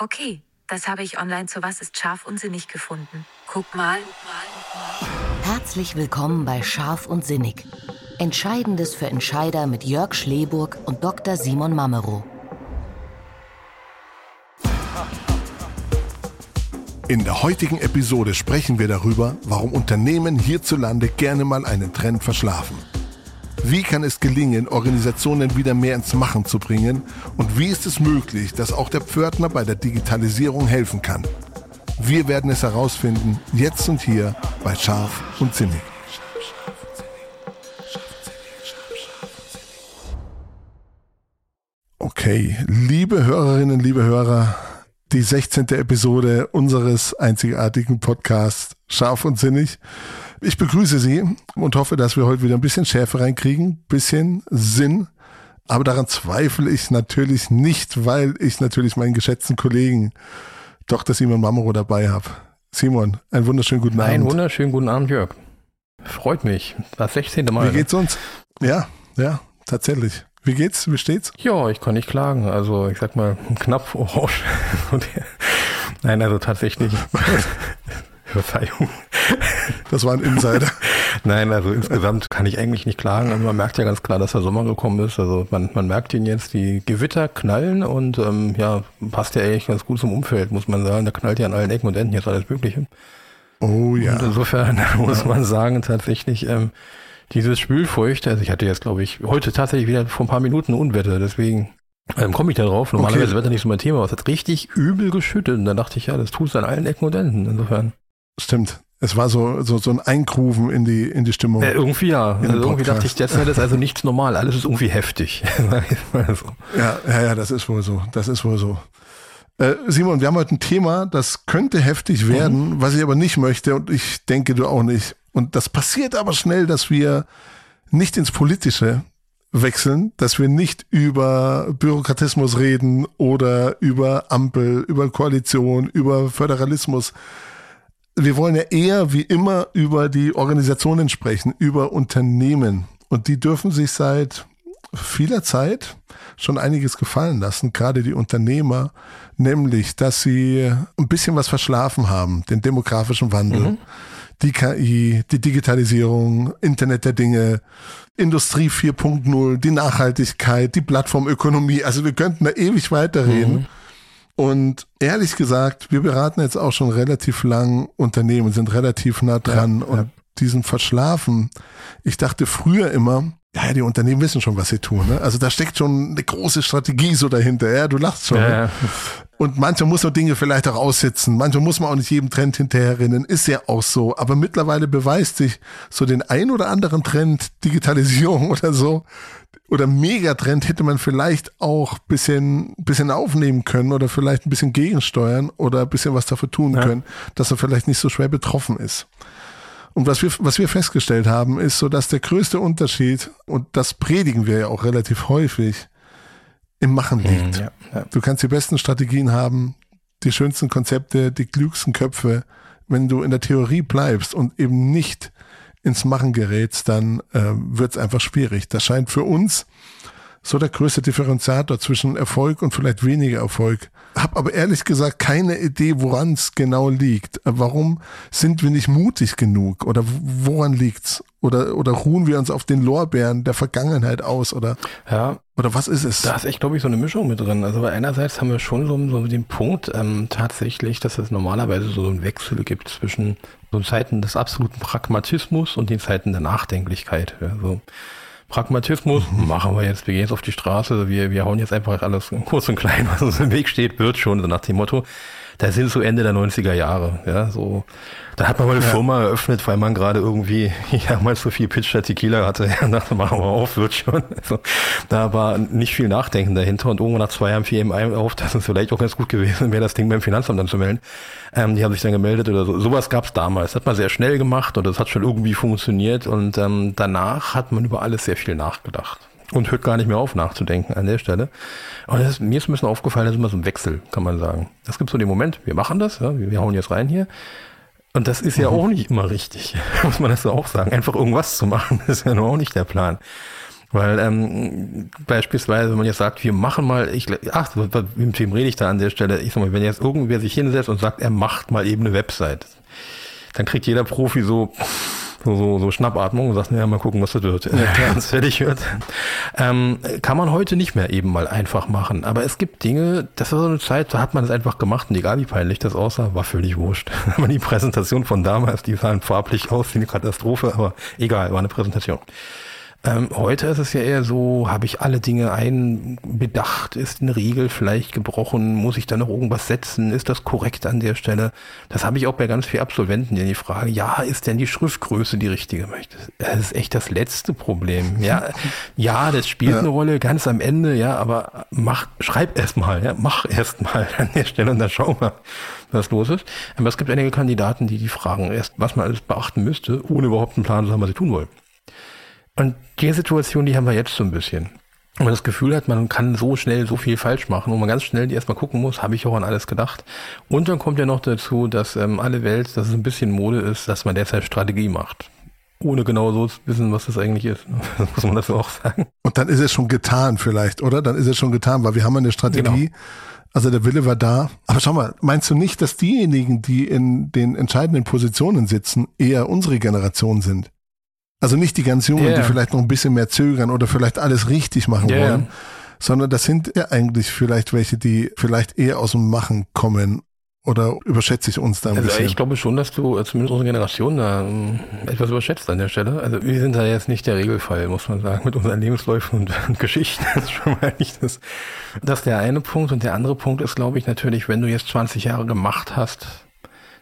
Okay, das habe ich online zu Was ist scharf und sinnig gefunden. Guck mal. Herzlich willkommen bei Scharf und Sinnig. Entscheidendes für Entscheider mit Jörg Schleburg und Dr. Simon Mamero. In der heutigen Episode sprechen wir darüber, warum Unternehmen hierzulande gerne mal einen Trend verschlafen. Wie kann es gelingen, Organisationen wieder mehr ins Machen zu bringen? Und wie ist es möglich, dass auch der Pförtner bei der Digitalisierung helfen kann? Wir werden es herausfinden, jetzt und hier bei Scharf und Sinnig. Okay, liebe Hörerinnen, liebe Hörer, die 16. Episode unseres einzigartigen Podcasts Scharf und Sinnig. Ich begrüße Sie und hoffe, dass wir heute wieder ein bisschen Schärfe reinkriegen, bisschen Sinn. Aber daran zweifle ich natürlich nicht, weil ich natürlich meinen geschätzten Kollegen Dr. Simon Mamero dabei habe. Simon, einen wunderschönen guten Abend. Einen wunderschönen guten Abend, Jörg. Freut mich. Das 16. Mal. Wie geht's uns? Ja, ja, tatsächlich. Wie geht's? Wie steht's? Ja, ich kann nicht klagen. Also ich sag mal, knapp orange. Nein, also tatsächlich. Verzeihung. Das war ein Insider. Nein, also insgesamt kann ich eigentlich nicht klagen. Also man merkt ja ganz klar, dass der Sommer gekommen ist. Also man, man merkt ihn jetzt, die Gewitter knallen und ähm, ja, passt ja eigentlich ganz gut zum Umfeld, muss man sagen. Da knallt ja an allen Ecken und Enden jetzt alles Mögliche. Oh ja. Und insofern muss man sagen, tatsächlich, ähm, dieses Spülfeucht, also ich hatte jetzt, glaube ich, heute tatsächlich wieder vor ein paar Minuten Unwetter, deswegen ähm, komme ich da drauf. Normalerweise okay. wird nicht so mein Thema, aber es hat richtig übel geschüttet. Und dann dachte ich, ja, das tut es an allen Ecken und Enden. Insofern. Stimmt. Es war so, so, so ein Einkrufen in die, in die Stimmung. Äh, irgendwie ja. Also irgendwie dachte ich, das ist also nichts normal. Alles ist irgendwie heftig. ja, ja, ja, das ist wohl so. Das ist wohl so. Äh, Simon, wir haben heute ein Thema, das könnte heftig werden, mhm. was ich aber nicht möchte und ich denke du auch nicht. Und das passiert aber schnell, dass wir nicht ins Politische wechseln, dass wir nicht über Bürokratismus reden oder über Ampel, über Koalition, über Föderalismus. Wir wollen ja eher wie immer über die Organisationen sprechen, über Unternehmen. Und die dürfen sich seit vieler Zeit schon einiges gefallen lassen, gerade die Unternehmer, nämlich, dass sie ein bisschen was verschlafen haben, den demografischen Wandel. Mhm die KI, die Digitalisierung, Internet der Dinge, Industrie 4.0, die Nachhaltigkeit, die Plattformökonomie. Also wir könnten da ewig weiterreden. Mhm. Und ehrlich gesagt, wir beraten jetzt auch schon relativ lang Unternehmen, sind relativ nah dran ja, und ja. diesen Verschlafen. Ich dachte früher immer, ja, die Unternehmen wissen schon, was sie tun. Ne? Also da steckt schon eine große Strategie so dahinter. Ja, du lachst schon. Ja, ne? Und manchmal muss man Dinge vielleicht auch aussitzen. Manchmal muss man auch nicht jedem Trend hinterherrennen. Ist ja auch so. Aber mittlerweile beweist sich so den ein oder anderen Trend, Digitalisierung oder so, oder Megatrend hätte man vielleicht auch bisschen, bisschen aufnehmen können oder vielleicht ein bisschen gegensteuern oder ein bisschen was dafür tun ja. können, dass er vielleicht nicht so schwer betroffen ist. Und was wir, was wir festgestellt haben, ist so, dass der größte Unterschied, und das predigen wir ja auch relativ häufig, im Machen mhm, liegt. Ja, ja. Du kannst die besten Strategien haben, die schönsten Konzepte, die klügsten Köpfe. Wenn du in der Theorie bleibst und eben nicht ins Machen gerätst, dann äh, wird es einfach schwierig. Das scheint für uns so der größte Differenziator zwischen Erfolg und vielleicht weniger Erfolg. Hab aber ehrlich gesagt keine Idee, woran es genau liegt. Warum sind wir nicht mutig genug? Oder woran liegt's? Oder, oder ruhen wir uns auf den Lorbeeren der Vergangenheit aus? Oder, ja, oder was ist es? Da ist echt, glaube ich, so eine Mischung mit drin. Also einerseits haben wir schon so, so den Punkt ähm, tatsächlich, dass es normalerweise so einen Wechsel gibt zwischen so Zeiten des absoluten Pragmatismus und den Zeiten der Nachdenklichkeit. Ja, so. Pragmatismus, machen wir jetzt, wir gehen jetzt auf die Straße, wir, wir hauen jetzt einfach alles kurz und klein, was uns im Weg steht, wird schon, so nach dem Motto. Da sind so Ende der 90er Jahre, ja, so. Da hat man mal eine ja. Firma eröffnet, weil man gerade irgendwie, ja, mal so viel Pitch der Tequila hatte, ja, dachte, machen wir auf, wird schon. Also, da war nicht viel Nachdenken dahinter und irgendwann nach zwei Jahren fiel eben auf, dass es vielleicht auch ganz gut gewesen wäre, das Ding beim Finanzamt dann zu melden. Ähm, die haben sich dann gemeldet oder so. Sowas gab es damals. Das hat man sehr schnell gemacht und das hat schon irgendwie funktioniert und ähm, danach hat man über alles sehr viel nachgedacht und hört gar nicht mehr auf nachzudenken an der Stelle. Und ist, mir ist ein bisschen aufgefallen, das ist immer so ein Wechsel, kann man sagen. Es gibt so den Moment, wir machen das, ja, wir, wir hauen jetzt rein hier. Und das ist ja mhm. auch nicht immer richtig, muss man das auch sagen. Einfach irgendwas zu machen, ist ja nur auch nicht der Plan. Weil ähm, beispielsweise, wenn man jetzt sagt, wir machen mal, ich, ach, mit wem rede ich da an der Stelle? Ich sag mal, wenn jetzt irgendwer sich hinsetzt und sagt, er macht mal eben eine Website, dann kriegt jeder Profi so so, so, so Schnappatmung und sagst, ja, mal gucken, was das wird. Ja, wenn es fertig wird. Ähm, kann man heute nicht mehr eben mal einfach machen. Aber es gibt Dinge, das war so eine Zeit, da hat man es einfach gemacht und egal wie peinlich das aussah, war völlig wurscht. Aber die Präsentation von damals, die sahen farblich aus wie eine Katastrophe, aber egal, war eine Präsentation. Ähm, heute ist es ja eher so, habe ich alle Dinge einbedacht? Ist eine Regel vielleicht gebrochen? Muss ich da noch irgendwas setzen? Ist das korrekt an der Stelle? Das habe ich auch bei ganz vielen Absolventen, die fragen, ja, ist denn die Schriftgröße die richtige? Das ist echt das letzte Problem. Ja, ja das spielt ja. eine Rolle ganz am Ende, ja, aber mach, schreib erst mal, ja, mach erst mal an der Stelle und dann schau mal was los ist. Aber es gibt einige Kandidaten, die die fragen erst, was man alles beachten müsste, ohne überhaupt einen Plan zu haben, was sie tun wollen. Und die Situation, die haben wir jetzt so ein bisschen. Und man das Gefühl hat, man kann so schnell so viel falsch machen und man ganz schnell erstmal gucken muss, habe ich auch an alles gedacht. Und dann kommt ja noch dazu, dass ähm, alle Welt, dass es ein bisschen Mode ist, dass man derzeit Strategie macht. Ohne genau so zu wissen, was das eigentlich ist. muss man das auch sagen. Und dann ist es schon getan vielleicht, oder? Dann ist es schon getan, weil wir haben eine Strategie. Genau. Also der Wille war da. Aber schau mal, meinst du nicht, dass diejenigen, die in den entscheidenden Positionen sitzen, eher unsere Generation sind? Also nicht die ganz Jungen, yeah. die vielleicht noch ein bisschen mehr zögern oder vielleicht alles richtig machen yeah. wollen, sondern das sind ja eigentlich vielleicht welche, die vielleicht eher aus dem Machen kommen. Oder überschätze ich uns da ein also bisschen? Ich glaube schon, dass du äh, zumindest unsere Generation da ähm, etwas überschätzt an der Stelle. Also wir sind da jetzt nicht der Regelfall, muss man sagen, mit unseren Lebensläufen und, und Geschichten. Das ist schon mal nicht das. Das ist der eine Punkt. Und der andere Punkt ist, glaube ich, natürlich, wenn du jetzt 20 Jahre gemacht hast,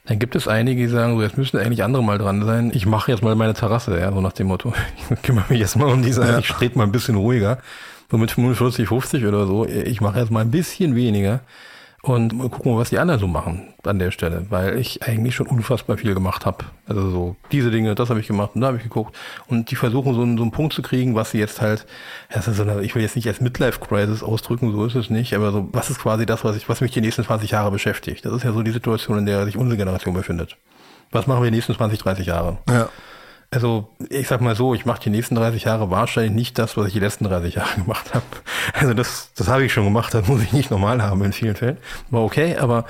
dann gibt es einige, die sagen, so, jetzt müssen eigentlich andere mal dran sein. Ich mache jetzt mal meine Terrasse, ja, so nach dem Motto. Ich kümmere mich jetzt mal um die Sache, ja. ich trete mal ein bisschen ruhiger. So mit 45, 50 oder so. Ich mache jetzt mal ein bisschen weniger und mal gucken, was die anderen so machen an der Stelle, weil ich eigentlich schon unfassbar viel gemacht habe. Also so diese Dinge, das habe ich gemacht und da habe ich geguckt und die versuchen so einen, so einen Punkt zu kriegen, was sie jetzt halt, das ist so eine, ich will jetzt nicht als Midlife-Crisis ausdrücken, so ist es nicht, aber so, was ist quasi das, was ich, was mich die nächsten 20 Jahre beschäftigt? Das ist ja so die Situation, in der sich unsere Generation befindet. Was machen wir die nächsten 20, 30 Jahre? Ja. Also ich sag mal so, ich mache die nächsten 30 Jahre wahrscheinlich nicht das, was ich die letzten 30 Jahre gemacht habe. Also das, das habe ich schon gemacht, das muss ich nicht normal haben in vielen Fällen. War okay, aber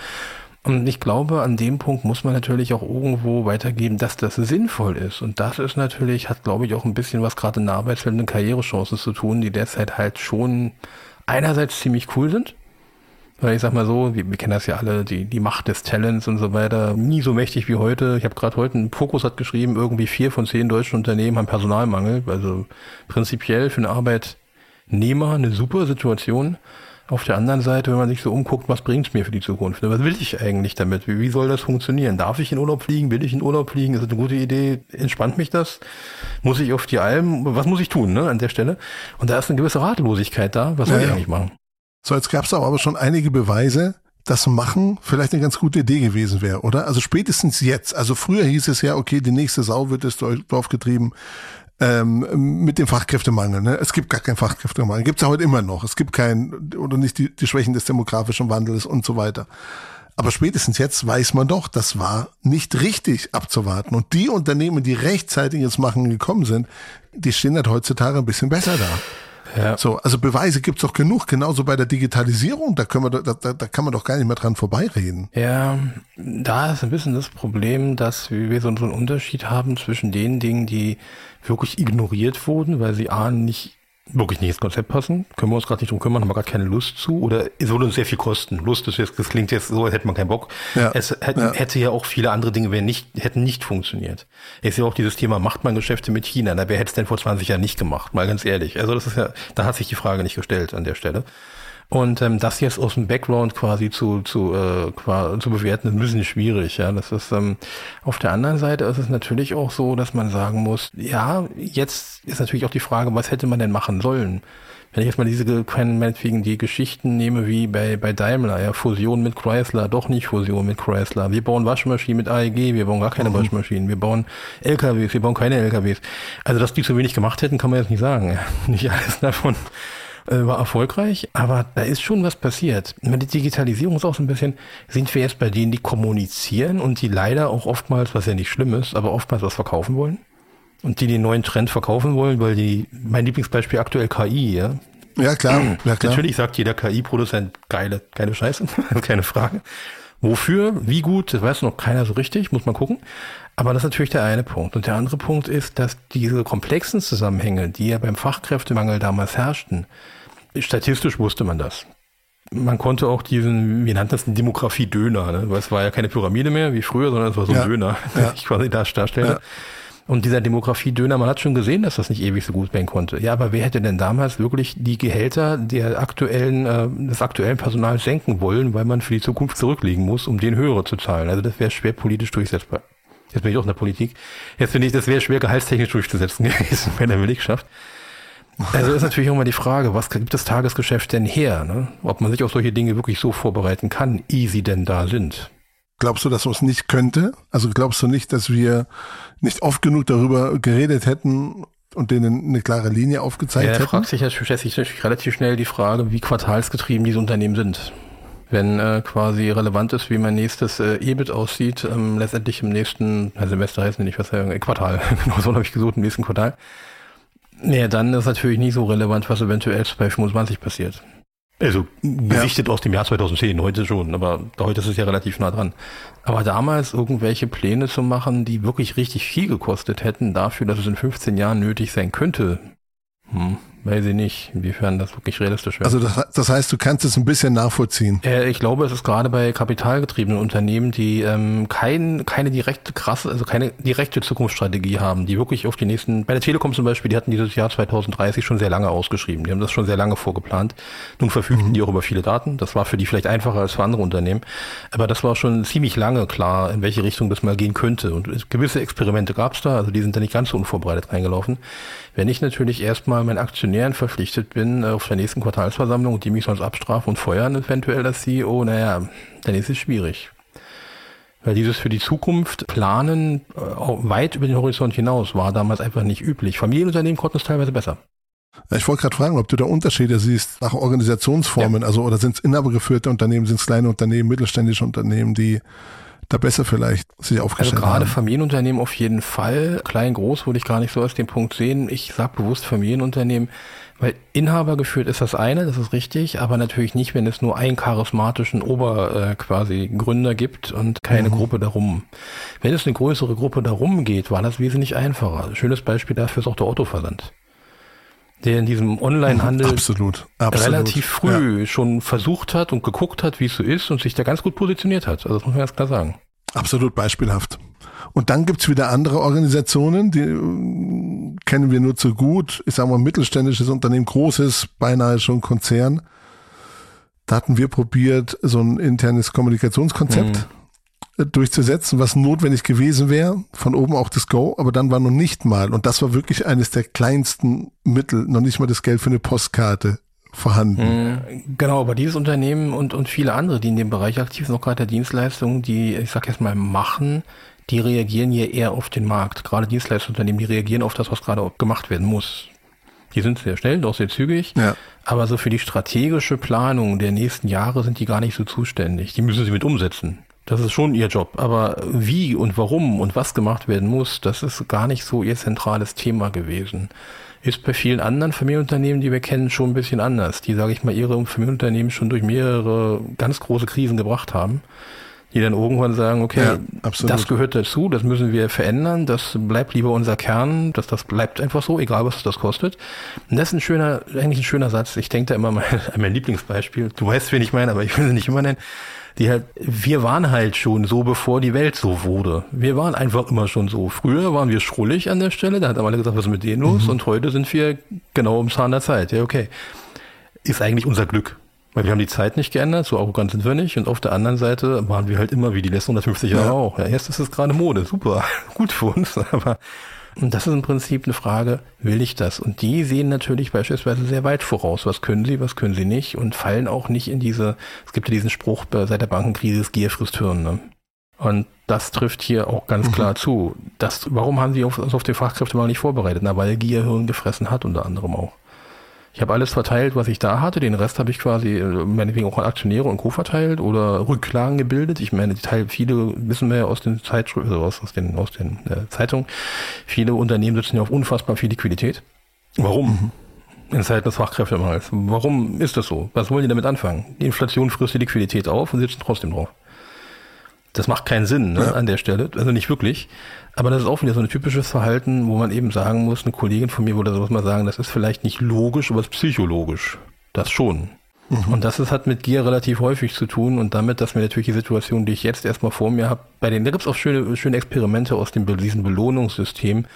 und ich glaube, an dem Punkt muss man natürlich auch irgendwo weitergeben, dass das sinnvoll ist. Und das ist natürlich, hat glaube ich auch ein bisschen was gerade in der Arbeitswelt und Karrierechancen zu tun, die derzeit halt schon einerseits ziemlich cool sind, weil ich sag mal so, wir, wir kennen das ja alle, die, die Macht des Talents und so weiter, nie so mächtig wie heute. Ich habe gerade heute, ein Fokus hat geschrieben, irgendwie vier von zehn deutschen Unternehmen haben Personalmangel. Also prinzipiell für einen Arbeitnehmer eine super Situation. Auf der anderen Seite, wenn man sich so umguckt, was bringt's mir für die Zukunft? Was will ich eigentlich damit? Wie, wie soll das funktionieren? Darf ich in Urlaub fliegen? Will ich in Urlaub fliegen? Ist das eine gute Idee? Entspannt mich das? Muss ich auf die Alm? Was muss ich tun ne, an der Stelle? Und da ist eine gewisse Ratlosigkeit da. Was soll ja, ich eigentlich machen? So, jetzt gab es aber schon einige Beweise, dass Machen vielleicht eine ganz gute Idee gewesen wäre, oder? Also spätestens jetzt. Also früher hieß es ja, okay, die nächste Sau wird das Dorf getrieben ähm, mit dem Fachkräftemangel. Ne? Es gibt gar keinen Fachkräftemangel. Gibt es ja heute immer noch. Es gibt keinen, oder nicht die, die Schwächen des demografischen Wandels und so weiter. Aber spätestens jetzt weiß man doch, das war nicht richtig abzuwarten. Und die Unternehmen, die rechtzeitig ins Machen gekommen sind, die stehen halt heutzutage ein bisschen besser da. Ja. So, also Beweise gibt's doch genug, genauso bei der Digitalisierung, da können wir da, da, da kann man doch gar nicht mehr dran vorbeireden. Ja, da ist ein bisschen das Problem, dass wir so, so einen Unterschied haben zwischen den Dingen, die wirklich ignoriert wurden, weil sie A nicht wirklich nicht ins Konzept passen, können wir uns gerade nicht drum kümmern, haben wir gerade keine Lust zu oder es würde uns sehr viel kosten. Lust ist jetzt, das klingt jetzt so, als hätte man keinen Bock. Ja, es hätte ja. hätte ja auch viele andere Dinge wären nicht, hätten nicht funktioniert. Ist ja auch dieses Thema, macht man Geschäfte mit China? Na, wer hätte es denn vor 20 Jahren nicht gemacht? Mal ganz ehrlich. Also das ist ja, da hat sich die Frage nicht gestellt an der Stelle. Und ähm, das jetzt aus dem Background quasi zu, zu, äh, quasi zu bewerten, ist ein bisschen schwierig. Ja, das ist ähm, auf der anderen Seite ist es natürlich auch so, dass man sagen muss, ja, jetzt ist natürlich auch die Frage, was hätte man denn machen sollen? Wenn ich jetzt mal diese meinetwegen die Geschichten nehme wie bei, bei Daimler, ja, Fusion mit Chrysler, doch nicht Fusion mit Chrysler. Wir bauen Waschmaschinen mit AEG, wir bauen gar keine mhm. Waschmaschinen, wir bauen LKWs, wir bauen keine LKWs. Also, dass die zu wenig gemacht hätten, kann man jetzt nicht sagen. Nicht alles davon äh, war erfolgreich, aber da ist schon was passiert. Die Digitalisierung ist auch so ein bisschen, sind wir jetzt bei denen, die kommunizieren und die leider auch oftmals, was ja nicht schlimm ist, aber oftmals was verkaufen wollen? und die den neuen Trend verkaufen wollen, weil die, mein Lieblingsbeispiel aktuell KI, ja. Ja, klar. Ja, klar. Natürlich sagt jeder KI-Produzent, geile, geile Scheiße, keine Frage. Wofür, wie gut, das weiß noch keiner so richtig, muss man gucken. Aber das ist natürlich der eine Punkt. Und der andere Punkt ist, dass diese komplexen Zusammenhänge, die ja beim Fachkräftemangel damals herrschten, statistisch wusste man das. Man konnte auch diesen, wie nannten das, Demografie-Döner, ne? weil es war ja keine Pyramide mehr wie früher, sondern es war so ein Ja. Döner, Ja. den ich quasi da darstelle. Ja. Und dieser Demografie-Döner, man hat schon gesehen, dass das nicht ewig so gut werden konnte. Ja, aber wer hätte denn damals wirklich die Gehälter der aktuellen, äh, des aktuellen Personals senken wollen, weil man für die Zukunft zurücklegen muss, um den höhere zu zahlen? Also das wäre schwer politisch durchsetzbar. Jetzt bin ich auch in der Politik. Jetzt finde ich, das wäre schwer gehaltstechnisch durchzusetzen gewesen bei der Belegschaft. Also ist natürlich auch mal die Frage, was gibt das Tagesgeschäft denn her? Ne? Ob man sich auf solche Dinge wirklich so vorbereiten kann, ehe sie denn da sind. Glaubst du, dass man es nicht könnte? Also glaubst du nicht, dass wir nicht oft genug darüber geredet hätten und denen eine klare Linie aufgezeigt Ja, er hätten? fragt sich ja stellt sich natürlich relativ schnell die Frage, wie quartalsgetrieben diese Unternehmen sind. Wenn äh, quasi relevant ist, wie mein nächstes äh, EBIT aussieht, ähm, letztendlich im nächsten na, Semester heißt es nicht, was ja, äh, Quartal, genau so habe ich gesucht, im nächsten Quartal. Nee, dann ist natürlich nicht so relevant, was eventuell bei 25 passiert. Also gesichtet aus dem Jahr 2010, heute schon, aber heute ist es ja relativ nah dran. Aber damals irgendwelche Pläne zu machen, die wirklich richtig viel gekostet hätten, dafür, dass es in 15 Jahren nötig sein könnte, hm, weiß ich nicht, inwiefern das wirklich realistisch wäre. Also das, das heißt, du kannst es ein bisschen nachvollziehen. Äh, ich glaube, es ist gerade bei kapitalgetriebenen Unternehmen, die ähm, kein, keine direkte krasse, also keine direkte Zukunftsstrategie haben, die wirklich auf die nächsten, bei der Telekom zum Beispiel, die hatten dieses Jahr 2030 schon sehr lange ausgeschrieben, die haben das schon sehr lange vorgeplant. Nun verfügten die auch über viele Daten, das war für die vielleicht einfacher als für andere Unternehmen, aber das war schon ziemlich lange klar, in welche Richtung das mal gehen könnte und gewisse Experimente gab es da, also die sind da nicht ganz so unvorbereitet reingelaufen. Wenn ich natürlich erstmal meinen Aktionären verpflichtet bin äh, auf der nächsten Quartalsversammlung und die mich sonst abstrafen und feuern, eventuell als CEO, naja, dann ist es schwierig. Weil dieses für die Zukunft planen, äh, weit über den Horizont hinaus, war damals einfach nicht üblich. Familienunternehmen konnten es teilweise besser. Ich wollte gerade fragen, ob du da Unterschiede siehst nach Organisationsformen, also oder sind es inhabergeführte Unternehmen, sind es kleine Unternehmen, mittelständische Unternehmen, die da besser vielleicht sich Also aufgestellt gerade haben. Familienunternehmen auf jeden Fall. Klein, groß würde ich gar nicht so aus dem Punkt sehen. Ich sage bewusst Familienunternehmen, weil Inhaber geführt ist das eine, das ist richtig, aber natürlich nicht, wenn es nur einen charismatischen Ober äh, quasi Gründer gibt und keine Gruppe darum. Wenn es eine größere Gruppe darum geht, war das wesentlich einfacher. Schönes Beispiel dafür ist auch der Autoversand. Der in diesem Onlinehandel Absolut, absolut. relativ früh schon versucht hat und geguckt hat, wie es so ist und sich da ganz gut positioniert hat. Also das muss man ganz klar sagen. Ja, absolut beispielhaft. Und dann gibt's wieder andere Organisationen, die äh, kennen wir nur zu gut. Ich sage mal, mittelständisches Unternehmen, großes, beinahe schon Konzern. Da hatten wir probiert, so ein internes Kommunikationskonzept äh, durchzusetzen, was notwendig gewesen wäre. Von oben auch das Go, aber dann war noch nicht mal, und das war wirklich eines der kleinsten Mittel, noch nicht mal das Geld für eine Postkarte vorhanden. Genau, aber dieses Unternehmen und, und viele andere, die in dem Bereich aktiv sind, auch gerade der Dienstleistungen, die, ich sag jetzt mal, machen, die reagieren hier eher auf den Markt. Gerade Dienstleistungsunternehmen, die reagieren auf das, was gerade gemacht werden muss. Die sind sehr schnell, auch sehr zügig. Ja. Aber so für die strategische Planung der nächsten Jahre sind die gar nicht so zuständig. Die müssen sie mit umsetzen. Das ist schon ihr Job. Aber wie und warum und was gemacht werden muss, das ist gar nicht so ihr zentrales Thema gewesen. Ist bei vielen anderen Familienunternehmen, die wir kennen, schon ein bisschen anders. Die, sage ich mal, ihre Familienunternehmen schon durch mehrere ganz große Krisen gebracht haben. Die dann irgendwann sagen, okay, Ja, das gehört dazu, das müssen wir verändern, das bleibt lieber unser Kern, das, das bleibt einfach so, egal was das kostet. Und das ist ein schöner, eigentlich ein schöner Satz. Ich denke da immer mal an mein Lieblingsbeispiel. Du weißt, wen ich meine, aber ich will sie nicht immer nennen. Die halt, wir waren halt schon so, bevor die Welt so wurde. Wir waren einfach immer schon so. Früher waren wir schrullig an der Stelle, da hat alle gesagt, was ist mit denen los? Und heute sind wir genau im Zahn der Zeit. Ja, okay. Ist eigentlich unser Glück. Weil wir haben die Zeit nicht geändert, so arrogant sind wir nicht. Und auf der anderen Seite waren wir halt immer wie die letzten 150 Jahre Ja. auch. Ja, jetzt ist es gerade Mode, super, gut für uns. Aber und das ist im Prinzip eine Frage, will ich das? Und die sehen natürlich beispielsweise sehr weit voraus. Was können sie, was können sie nicht? Und fallen auch nicht in diese, es gibt ja diesen Spruch äh, seit der Bankenkrise, Gier frisst Hirn. Ne? Und das trifft hier auch ganz klar zu. Das, warum haben sie auf, uns auf den Fachkräftemangel nicht vorbereitet? Na, weil Gier Hirn gefressen hat unter anderem auch. Ich habe alles verteilt, was ich da hatte. Den Rest habe ich quasi, äh, meinetwegen auch an Aktionäre und Co. verteilt oder Rücklagen gebildet. Ich meine, die Teil, viele wissen wir ja aus den Zeitschriften, also aus, aus den, aus den äh, Zeitungen, viele Unternehmen sitzen ja auf unfassbar viel Liquidität. Warum? In Zeiten des Fachkräftemangels. Warum ist das so? Was wollen die damit anfangen? Die Inflation frisst die Liquidität auf und sitzen trotzdem drauf. Das macht keinen Sinn ne, ja. an der Stelle, also nicht wirklich. Aber das ist auch wieder so ein typisches Verhalten, wo man eben sagen muss, eine Kollegin von mir würde sowas mal sagen, das ist vielleicht nicht logisch, aber es ist psychologisch. Das schon. Mhm. Und das ist, hat mit Gier relativ häufig zu tun und damit, dass mir natürlich die Situation, die ich jetzt erstmal vor mir habe, bei denen, da gibt es auch schöne, schöne Experimente aus dem, diesem Belohnungssystem,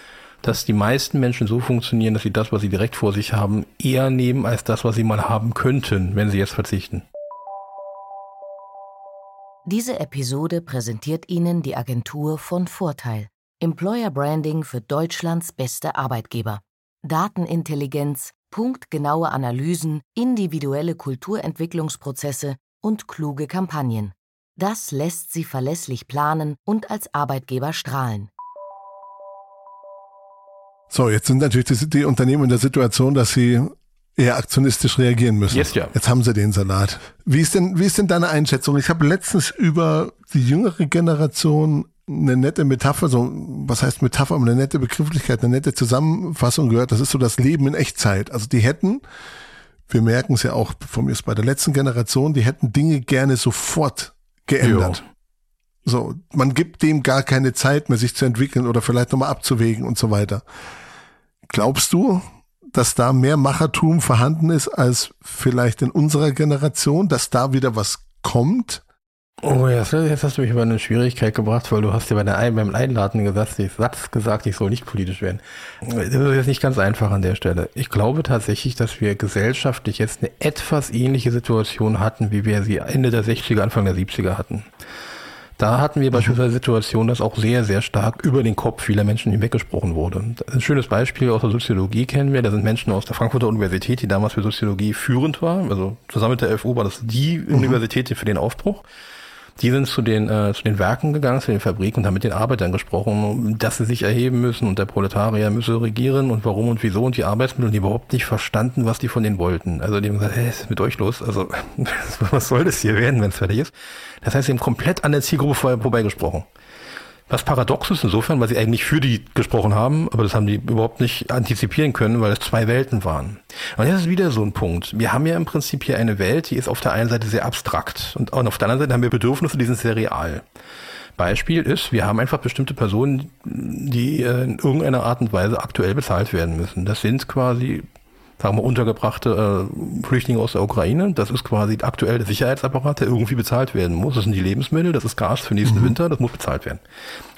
dass die meisten Menschen so funktionieren, dass sie das, was sie direkt vor sich haben, eher nehmen als das, was sie mal haben könnten, wenn sie jetzt verzichten. Diese Episode präsentiert Ihnen die Agentur von Vorteil. Employer Branding für Deutschlands beste Arbeitgeber. Datenintelligenz, punktgenaue Analysen, individuelle Kulturentwicklungsprozesse und kluge Kampagnen. Das lässt Sie verlässlich planen und als Arbeitgeber strahlen. So, jetzt sind natürlich die, die, Unternehmen in der Situation, dass sie eher aktionistisch reagieren müssen. Yes, ja. Jetzt haben sie den Salat. Wie ist denn, wie ist denn deine Einschätzung? Ich habe letztens über die jüngere Generation eine nette Metapher, so, was heißt Metapher, eine nette Begrifflichkeit, eine nette Zusammenfassung gehört. Das ist so das Leben in Echtzeit. Also die hätten, wir merken es ja auch von mir bei der letzten Generation, die hätten Dinge gerne sofort geändert. Jo. So, man gibt dem gar keine Zeit mehr, sich zu entwickeln oder vielleicht nochmal abzuwägen und so weiter. Glaubst du, dass da mehr Machertum vorhanden ist als vielleicht in unserer Generation, dass da wieder was kommt? Oh, jetzt, jetzt hast du mich über eine Schwierigkeit gebracht, weil du hast ja bei der Ein beim Einladen gesagt, ich Satz gesagt, ich soll nicht politisch werden. Das ist jetzt nicht ganz einfach an der Stelle. Ich glaube tatsächlich, dass wir gesellschaftlich jetzt eine etwas ähnliche Situation hatten, wie wir sie Ende der 60er, Anfang der 70er hatten. Da hatten wir beispielsweise Situationen, dass auch sehr, sehr stark über den Kopf vieler Menschen hinweggesprochen wurde. Ein schönes Beispiel aus der Soziologie kennen wir. Da sind Menschen aus der Frankfurter Universität, die damals für Soziologie führend war. Also zusammen mit der FU war das die mhm. Universität für den Aufbruch. Die sind zu den, äh, zu den Werken gegangen, zu den Fabriken und haben mit den Arbeitern gesprochen, dass sie sich erheben müssen und der Proletarier müsse regieren und warum und wieso und die Arbeitsmittel, die überhaupt nicht verstanden, was die von denen wollten. Also die haben gesagt, hey, ist mit euch los? Also was soll das hier werden, wenn es fertig ist? Das heißt, sie haben komplett an der Zielgruppe vorbeigesprochen. Was paradox ist insofern, weil sie eigentlich für die gesprochen haben, aber das haben die überhaupt nicht antizipieren können, weil es zwei Welten waren. Und jetzt ist wieder so ein Punkt. Wir haben ja im Prinzip hier eine Welt, die ist auf der einen Seite sehr abstrakt und auf der anderen Seite haben wir Bedürfnisse, die sind sehr real. Beispiel ist, wir haben einfach bestimmte Personen, die äh, in irgendeiner Art und Weise aktuell bezahlt werden müssen. Das sind quasi sagen wir, untergebrachte äh, Flüchtlinge aus der Ukraine. Das ist quasi aktuell der Sicherheitsapparat, der irgendwie bezahlt werden muss. Das sind die Lebensmittel, das ist Gas für nächsten mhm. Winter, das muss bezahlt werden.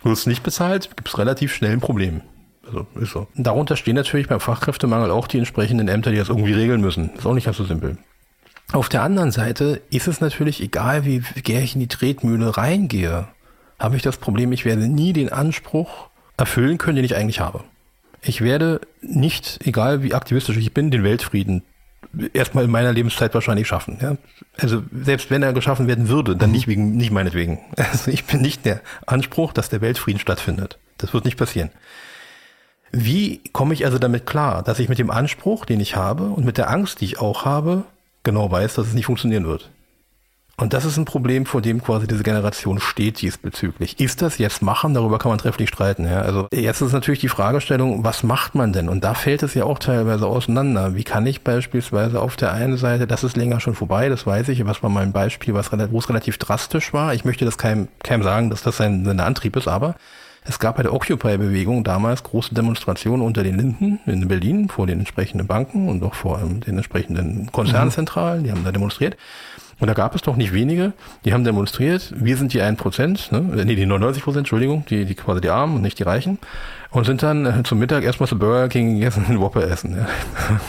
Wird es nicht bezahlt, gibt es relativ schnell ein Problem. Also ist so. Darunter stehen natürlich beim Fachkräftemangel auch die entsprechenden Ämter, die das irgendwie regeln müssen. ist auch nicht ganz so simpel. Auf der anderen Seite ist es natürlich egal, wie gerne ich in die Tretmühle reingehe, habe ich das Problem, ich werde nie den Anspruch erfüllen können, den ich eigentlich habe ich werde nicht, egal wie aktivistisch ich bin, den Weltfrieden erstmal in meiner Lebenszeit wahrscheinlich schaffen. Ja? Also selbst wenn er geschaffen werden würde, dann mhm. nicht wegen, nicht meinetwegen. Also ich bin nicht der Anspruch, dass der Weltfrieden stattfindet. Das wird nicht passieren. Wie komme ich also damit klar, dass ich mit dem Anspruch, den ich habe und mit der Angst, die ich auch habe, genau weiß, dass es nicht funktionieren wird? Und das ist ein Problem, vor dem quasi diese Generation steht diesbezüglich. Ist das jetzt machen? Darüber kann man trefflich streiten. Ja? Also jetzt ist natürlich die Fragestellung, was macht man denn? Und da fällt es ja auch teilweise auseinander. Wie kann ich beispielsweise auf der einen Seite, das ist länger schon vorbei, das weiß ich, was war mal ein Beispiel, was, wo es relativ drastisch war. Ich möchte das keinem, keinem sagen, dass das ein, ein Antrieb ist, aber es gab bei der Occupy-Bewegung damals große Demonstrationen unter den Linden in Berlin vor den entsprechenden Banken und auch vor ähm, den entsprechenden Konzernzentralen. Die haben da demonstriert. Und da gab es doch nicht wenige, die haben demonstriert, wir sind die 1 Prozent, ne? nee, die 99 Prozent, Entschuldigung, die, die quasi die Armen und nicht die Reichen. Und sind dann äh, zum Mittag erstmal zu Burger King gegessen und Whopper essen. Ja.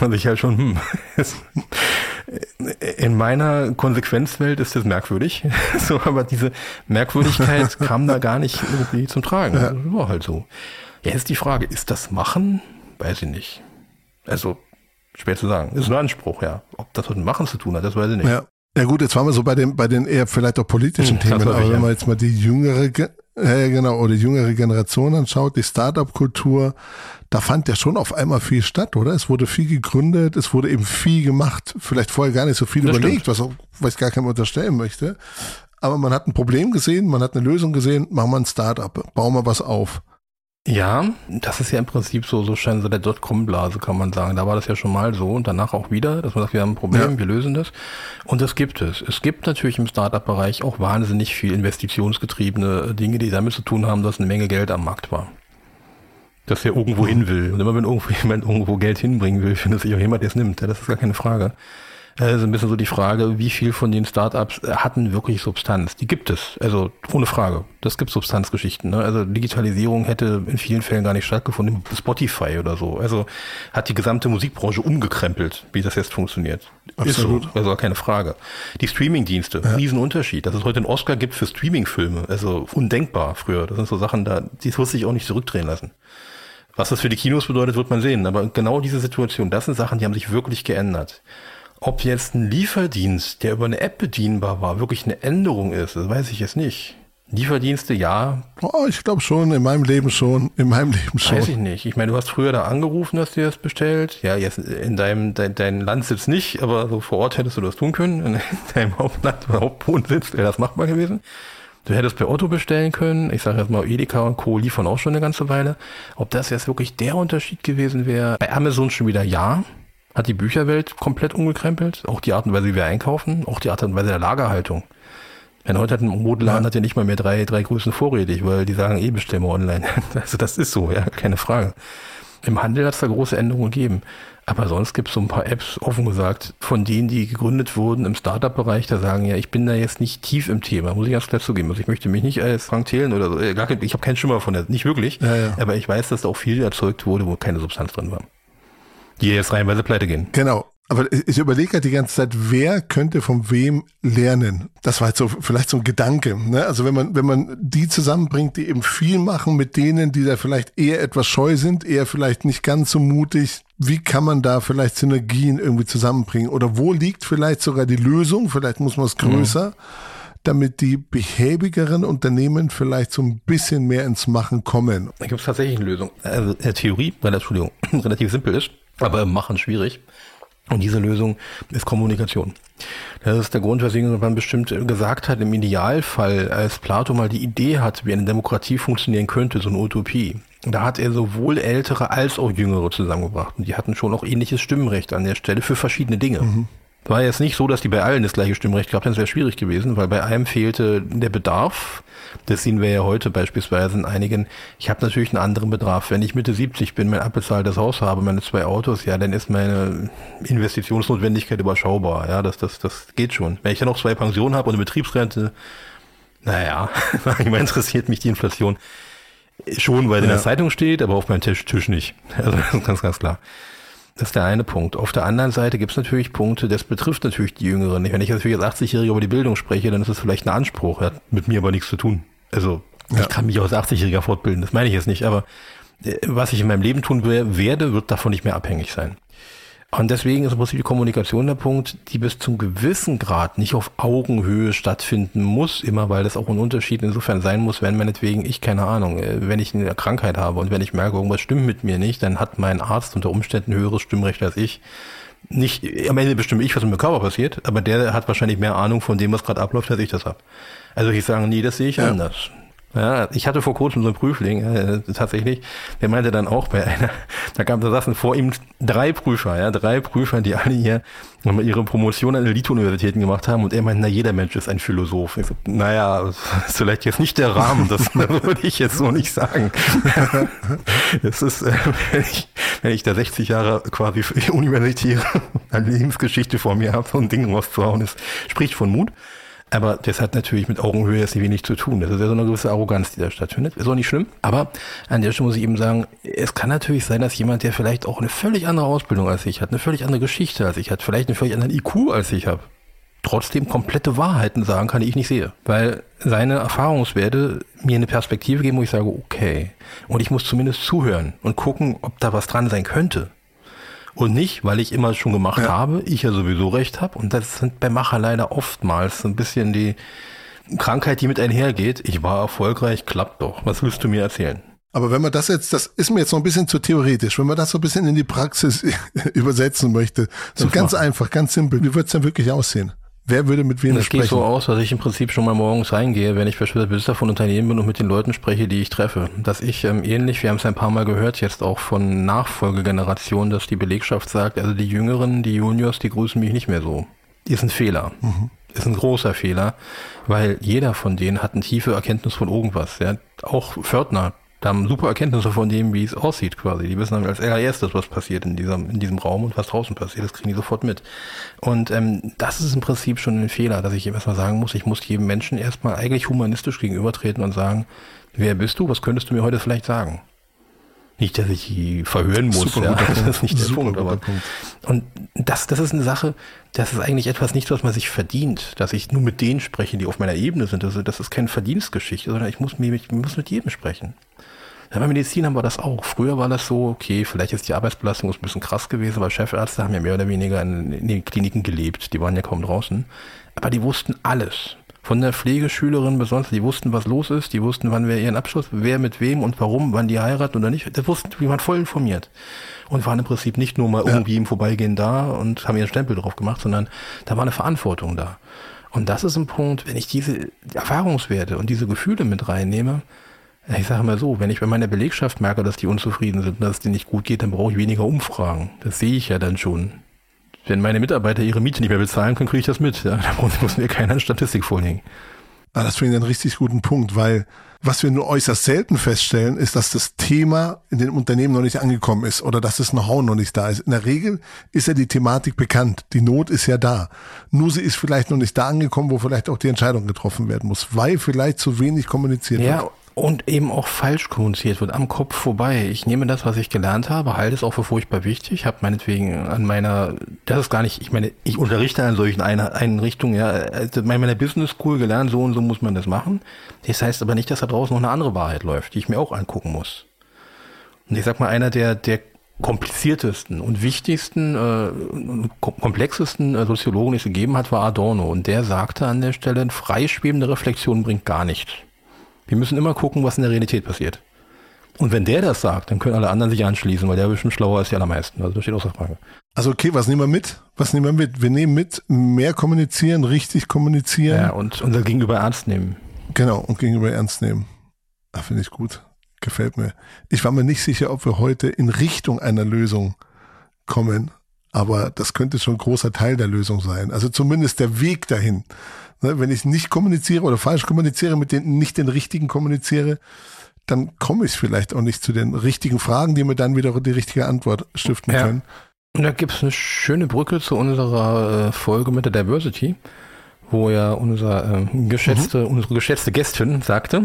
Und ich halt schon, hm, in meiner Konsequenzwelt ist das merkwürdig. so, aber diese Merkwürdigkeit kam da gar nicht irgendwie zum Tragen. Ja. Das war halt so. Ja, ist die Frage, ist das Machen? Weiß ich nicht. Also, schwer zu sagen. Ist ein Anspruch, ja. Ob das mit Machen zu tun hat, das weiß ich nicht. Ja. Ja gut, jetzt waren wir so bei den, bei den eher vielleicht auch politischen hm, Themen, aber wenn man jetzt mal die jüngere, ja, genau, oder die jüngere Generation anschaut, die Startup-Kultur, da fand ja schon auf einmal viel statt, oder? Es wurde viel gegründet, es wurde eben viel gemacht, vielleicht vorher gar nicht so viel das überlegt, was, auch, was ich gar keinem unterstellen möchte. Aber man hat ein Problem gesehen, man hat eine Lösung gesehen, machen wir ein Startup, bauen wir was auf. Ja, das ist ja im Prinzip so, so scheint so der Dotcom-Blase, kann man sagen. Da war das ja schon mal so und danach auch wieder, dass man sagt, wir haben ein Problem, ja. wir lösen das. Und das gibt es. Es gibt natürlich im Startup-Bereich auch wahnsinnig viel investitionsgetriebene Dinge, die damit zu tun haben, dass eine Menge Geld am Markt war. Dass er irgendwo hin will. Und immer wenn irgendwo jemand irgendwo Geld hinbringen will, findet sich auch jemand, der es nimmt. Das ist gar keine Frage. Also ein bisschen so die Frage, wie viel von den Startups hatten wirklich Substanz? Die gibt es, also ohne Frage. Das gibt Substanzgeschichten. Ne? Also Digitalisierung hätte in vielen Fällen gar nicht stattgefunden. Spotify oder so. Also hat die gesamte Musikbranche umgekrempelt, wie das jetzt funktioniert. Absolut. Ist so, also keine Frage. Die Streamingdienste, ja. Riesenunterschied. Dass es heute einen Oscar gibt für Streamingfilme, also undenkbar früher. Das sind so Sachen, da, die wird sich auch nicht zurückdrehen lassen. Was das für die Kinos bedeutet, wird man sehen. Aber genau diese Situation, das sind Sachen, die haben sich wirklich geändert. Ob jetzt ein Lieferdienst, der über eine App bedienbar war, wirklich eine Änderung ist, das weiß ich jetzt nicht. Lieferdienste, ja. Oh, ich glaube schon, in meinem Leben schon, in meinem Leben schon. Weiß ich nicht. Ich meine, du hast früher da angerufen, dass du das bestellt. Ja, jetzt in deinem dein, dein Landsitz nicht, aber so vor Ort hättest du das tun können. In deinem Hauptland, Hauptwohnsitz wäre das machbar gewesen. Du hättest per Otto bestellen können. Ich sage jetzt mal, Edeka und Co. liefern auch schon eine ganze Weile. Ob das jetzt wirklich der Unterschied gewesen wäre, bei Amazon schon wieder ja hat die Bücherwelt komplett umgekrempelt. Auch die Art und Weise, wie wir einkaufen, auch die Art und Weise der Lagerhaltung. Wenn heute hat ein Modelladen ja. hat ja nicht mal mehr drei, drei Größen vorrätig, weil die sagen, eh bestellen wir online. Also das ist so, ja, keine Frage. Im Handel hat es da große Änderungen gegeben. Aber sonst gibt es so ein paar Apps, offen gesagt, von denen, die gegründet wurden im Startup-Bereich, da sagen, ja, ich bin da jetzt nicht tief im Thema, muss ich ganz klar zugeben. Also ich möchte mich nicht als Frank Thelen oder so, äh, ich habe keinen Schimmer von der, nicht wirklich, ja, ja. aber ich weiß, dass da auch viel erzeugt wurde, wo keine Substanz drin war die jetzt reinweise pleite gehen. Genau. Aber ich überlege halt die ganze Zeit, wer könnte von wem lernen? Das war jetzt so vielleicht so ein Gedanke. Ne? Also wenn man, wenn man die zusammenbringt, die eben viel machen mit denen, die da vielleicht eher etwas scheu sind, eher vielleicht nicht ganz so mutig, wie kann man da vielleicht Synergien irgendwie zusammenbringen? Oder wo liegt vielleicht sogar die Lösung? Vielleicht muss man es größer. Mhm damit die behäbigeren Unternehmen vielleicht so ein bisschen mehr ins Machen kommen? Da gibt es tatsächlich eine Lösung. Also in der Theorie, weil das, Entschuldigung, relativ simpel ist aber Machen schwierig. Und diese Lösung ist Kommunikation. Das ist der Grund, weswegen man bestimmt gesagt hat, im Idealfall, als Plato mal die Idee hat, wie eine Demokratie funktionieren könnte, so eine Utopie. Da hat er sowohl Ältere als auch Jüngere zusammengebracht. Und die hatten schon auch ähnliches Stimmrecht an der Stelle für verschiedene Dinge. Mhm. War jetzt nicht so, dass die bei allen das gleiche Stimmrecht gehabt haben, das wäre schwierig gewesen, weil bei einem fehlte der Bedarf. Das sehen wir ja heute beispielsweise in einigen. Ich habe natürlich einen anderen Bedarf. Wenn ich Mitte 70 bin, mein abbezahltes Haus habe, meine zwei Autos, ja, dann ist meine Investitionsnotwendigkeit überschaubar. Ja, das, das, das geht schon. Wenn ich dann noch zwei Pensionen habe und eine Betriebsrente, naja, meine, interessiert mich die Inflation schon, weil ja. in der Zeitung steht, aber auf meinem Tisch, Tisch nicht. Also das ist ganz, ganz klar. Das ist der eine Punkt. Auf der anderen Seite gibt es natürlich Punkte, das betrifft natürlich die Jüngeren. Wenn ich natürlich als 80-Jähriger über die Bildung spreche, dann ist es vielleicht ein Anspruch, hat mit mir aber nichts zu tun. Also ja. ich kann mich als 80-Jähriger fortbilden, das meine ich jetzt nicht, aber äh, was ich in meinem Leben tun werde, wird davon nicht mehr abhängig sein. Und deswegen ist im Prinzip die Kommunikation der Punkt, die bis zum gewissen Grad nicht auf Augenhöhe stattfinden muss, immer weil das auch ein Unterschied insofern sein muss, wenn meinetwegen ich, keine Ahnung, äh, wenn ich eine Krankheit habe und wenn ich merke, irgendwas stimmt mit mir nicht, dann hat mein Arzt unter Umständen höheres Stimmrecht als ich. Nicht, am Ende bestimme ich, was mit dem Körper passiert, aber der hat wahrscheinlich mehr Ahnung von dem, was gerade abläuft, als ich das habe. Also ich sage, nee, das sehe ich ja. anders. Ja, ich hatte vor kurzem so einen Prüfling, äh, tatsächlich, der meinte dann auch bei einer, da kam, da saßen vor ihm drei Prüfer, ja, drei Prüfer, die alle hier ihre Promotion an Elite-Universitäten gemacht haben und er meinte, na, jeder Mensch ist ein Philosoph. Ich so, naja, das ist vielleicht jetzt nicht der Rahmen, das würde ich jetzt so nicht sagen. Es ist, äh, wenn ich, wenn ich da 60 Jahre quasi universitäre Lebensgeschichte vor mir habe, so ein Ding rauszuhauen, ist, spricht von Mut. Aber das hat natürlich mit Augenhöhe jetzt wenig zu tun. Das ist ja so eine gewisse Arroganz, die da stattfindet. Ist auch nicht schlimm. Aber an der Stelle muss ich eben sagen, es kann natürlich sein, dass jemand, der vielleicht auch eine völlig andere Ausbildung als ich hat, eine völlig andere Geschichte als ich hat, vielleicht einen völlig anderen IQ als ich habe, trotzdem komplette Wahrheiten sagen kann, die ich nicht sehe. Weil seine Erfahrungswerte mir eine Perspektive geben, wo ich sage, okay. Und ich muss zumindest zuhören und gucken, ob da was dran sein könnte. Und nicht, weil ich immer schon gemacht ja. habe, ich ja sowieso recht habe. Und das sind bei Macher leider oftmals so ein bisschen die, Krankheit, die mit einhergeht. Ich war erfolgreich, klappt doch. Was willst du mir erzählen? Aber wenn man das jetzt, das ist mir jetzt noch ein bisschen zu theoretisch, wenn man das so ein bisschen in die Praxis übersetzen möchte, so ganz machen. einfach, ganz simpel, wie wird es denn wirklich aussehen? Wer würde mit wem das sprechen? Das geht so aus, dass ich im Prinzip schon mal morgens reingehe, wenn ich beispielsweise Besitzer von Unternehmen bin und mit den Leuten spreche, die ich treffe. Dass ich ähm, ähnlich, wir haben es ein paar Mal gehört, jetzt auch von Nachfolgegenerationen, dass die Belegschaft sagt, also die Jüngeren, die Juniors, die grüßen mich nicht mehr so. Ist ein Fehler. Mhm. Ist ein großer Fehler, weil jeder von denen hat eine tiefe Erkenntnis von irgendwas. Ja? Auch Pförtner, da haben super Erkenntnisse von dem, wie es aussieht quasi. Die wissen dann als allererstes, was passiert in diesem, in diesem Raum und was draußen passiert. Das kriegen die sofort mit. Und ähm, das ist im Prinzip schon ein Fehler, dass ich erstmal sagen muss, ich muss jedem Menschen erstmal eigentlich humanistisch gegenübertreten und sagen, wer bist du, was könntest du mir heute vielleicht sagen? Nicht, dass ich die verhören muss, Super ja. das ist nicht der Super Punkt, aber. Punkt. Und das, das ist eine Sache, das ist eigentlich etwas nicht, was man sich verdient, dass ich nur mit denen spreche, die auf meiner Ebene sind. Also das ist keine Verdienstgeschichte, sondern ich muss, mit, ich muss mit jedem sprechen. Ja, bei Medizin haben wir das auch. Früher war das so, okay, vielleicht ist die Arbeitsbelastung ein bisschen krass gewesen, weil Chefärzte haben ja mehr oder weniger in, in den Kliniken gelebt. Die waren ja kaum draußen. Aber die wussten alles. Von der Pflegeschülerin bis sonst, die wussten, was los ist, die wussten, wann wir ihren Abschluss, wer mit wem und warum, wann die heiraten oder nicht. Das wussten, die waren voll informiert. Und waren im Prinzip nicht nur mal ja. irgendwie im Vorbeigehen da und haben ihren Stempel drauf gemacht, sondern da war eine Verantwortung da. Und das ist ein Punkt, wenn ich diese Erfahrungswerte und diese Gefühle mit reinnehme, ich sage mal so, wenn ich bei meiner Belegschaft merke, dass die unzufrieden sind, dass es denen nicht gut geht, dann brauche ich weniger Umfragen. Das sehe ich ja dann schon. Wenn meine Mitarbeiter ihre Miete nicht mehr bezahlen können, kriege ich das mit. Ja, da muss mir keiner eine Statistik vorlegen. Ah, das finde ich einen richtig guten Punkt, weil was wir nur äußerst selten feststellen, ist, dass das Thema in den Unternehmen noch nicht angekommen ist oder dass das Know-how noch nicht da ist. In der Regel ist ja die Thematik bekannt. Die Not ist ja da. Nur sie ist vielleicht noch nicht da angekommen, wo vielleicht auch die Entscheidung getroffen werden muss, weil vielleicht zu wenig kommuniziert ja, wird. Und eben auch falsch kommuniziert wird, am Kopf vorbei. Ich nehme das, was ich gelernt habe, halte es auch für furchtbar wichtig, habe meinetwegen an meiner, das ist gar nicht, ich meine, ich unterrichte an solchen Einrichtungen, ja, also in meiner Business School gelernt, so und so muss man das machen. Das heißt aber nicht, dass da draußen noch eine andere Wahrheit läuft, die ich mir auch angucken muss. Und ich sag mal, einer der, der kompliziertesten und wichtigsten, äh, komplexesten äh, Soziologen, die es gegeben hat, war Adorno. Und der sagte an der Stelle, freischwebende Reflexion bringt gar nichts. Wir müssen immer gucken, was in der Realität passiert. Und wenn der das sagt, dann können alle anderen sich anschließen, weil der bestimmt schlauer ist die allermeisten. Also das steht außer Frage. Also okay, was nehmen wir mit? Was nehmen wir mit? Wir nehmen mit, mehr kommunizieren, richtig kommunizieren. Ja, und unser Gegenüber ernst nehmen. Genau, und Gegenüber ernst nehmen. Ah, finde ich gut. Gefällt mir. Ich war mir nicht sicher, ob wir heute in Richtung einer Lösung kommen, aber das könnte schon ein großer Teil der Lösung sein. Also zumindest der Weg dahin. Ne, wenn ich nicht kommuniziere oder falsch kommuniziere, mit denen nicht den richtigen kommuniziere, dann komme ich vielleicht auch nicht zu den richtigen Fragen, die mir dann wieder die richtige Antwort stiften ja. können. Und da gibt es eine schöne Brücke zu unserer äh, Folge mit der Diversity, wo ja unser äh, geschätzte, mhm. unsere geschätzte Gästin sagte,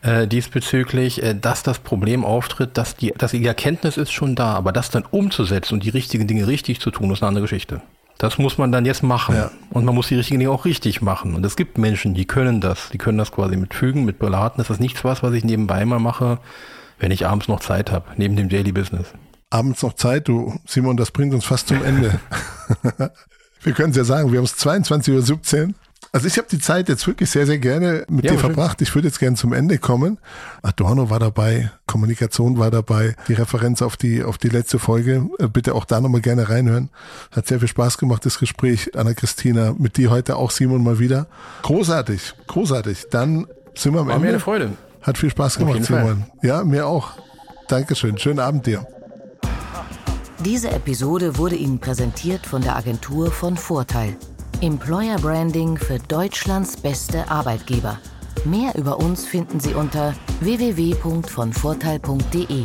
äh, diesbezüglich, äh, dass das Problem auftritt, dass die, dass die Erkenntnis ist schon da, aber das dann umzusetzen und die richtigen Dinge richtig zu tun, ist eine andere Geschichte. Das muss man dann jetzt machen. Ja. Und man muss die richtigen Dinge auch richtig machen. Und es gibt Menschen, die können das. Die können das quasi mit Fügen, mit Beladen. Das ist nichts was, was ich nebenbei mal mache, wenn ich abends noch Zeit habe, neben dem Daily Business. Abends noch Zeit, du, Simon, das bringt uns fast zum Ende. wir können es ja sagen, wir haben es 22.17 Uhr. Also ich habe die Zeit jetzt wirklich sehr, sehr gerne mit ja, dir verbracht. Ich würde jetzt gerne zum Ende kommen. Adorno war dabei, Kommunikation war dabei, die Referenz auf die, auf die letzte Folge. Äh, bitte auch da nochmal gerne reinhören. Hat sehr viel Spaß gemacht, das Gespräch, Anna-Christina, mit dir heute auch, Simon, mal wieder. Großartig, großartig. Dann sind wir am war Ende. War mir eine Freude. Hat viel Spaß gemacht, Simon. Fall. Ja, mir auch. Dankeschön. Schönen Abend dir. Diese Episode wurde Ihnen präsentiert von der Agentur von Vorteil. Employer Branding für Deutschlands beste Arbeitgeber. Mehr über uns finden Sie unter www.vonvorteil.de.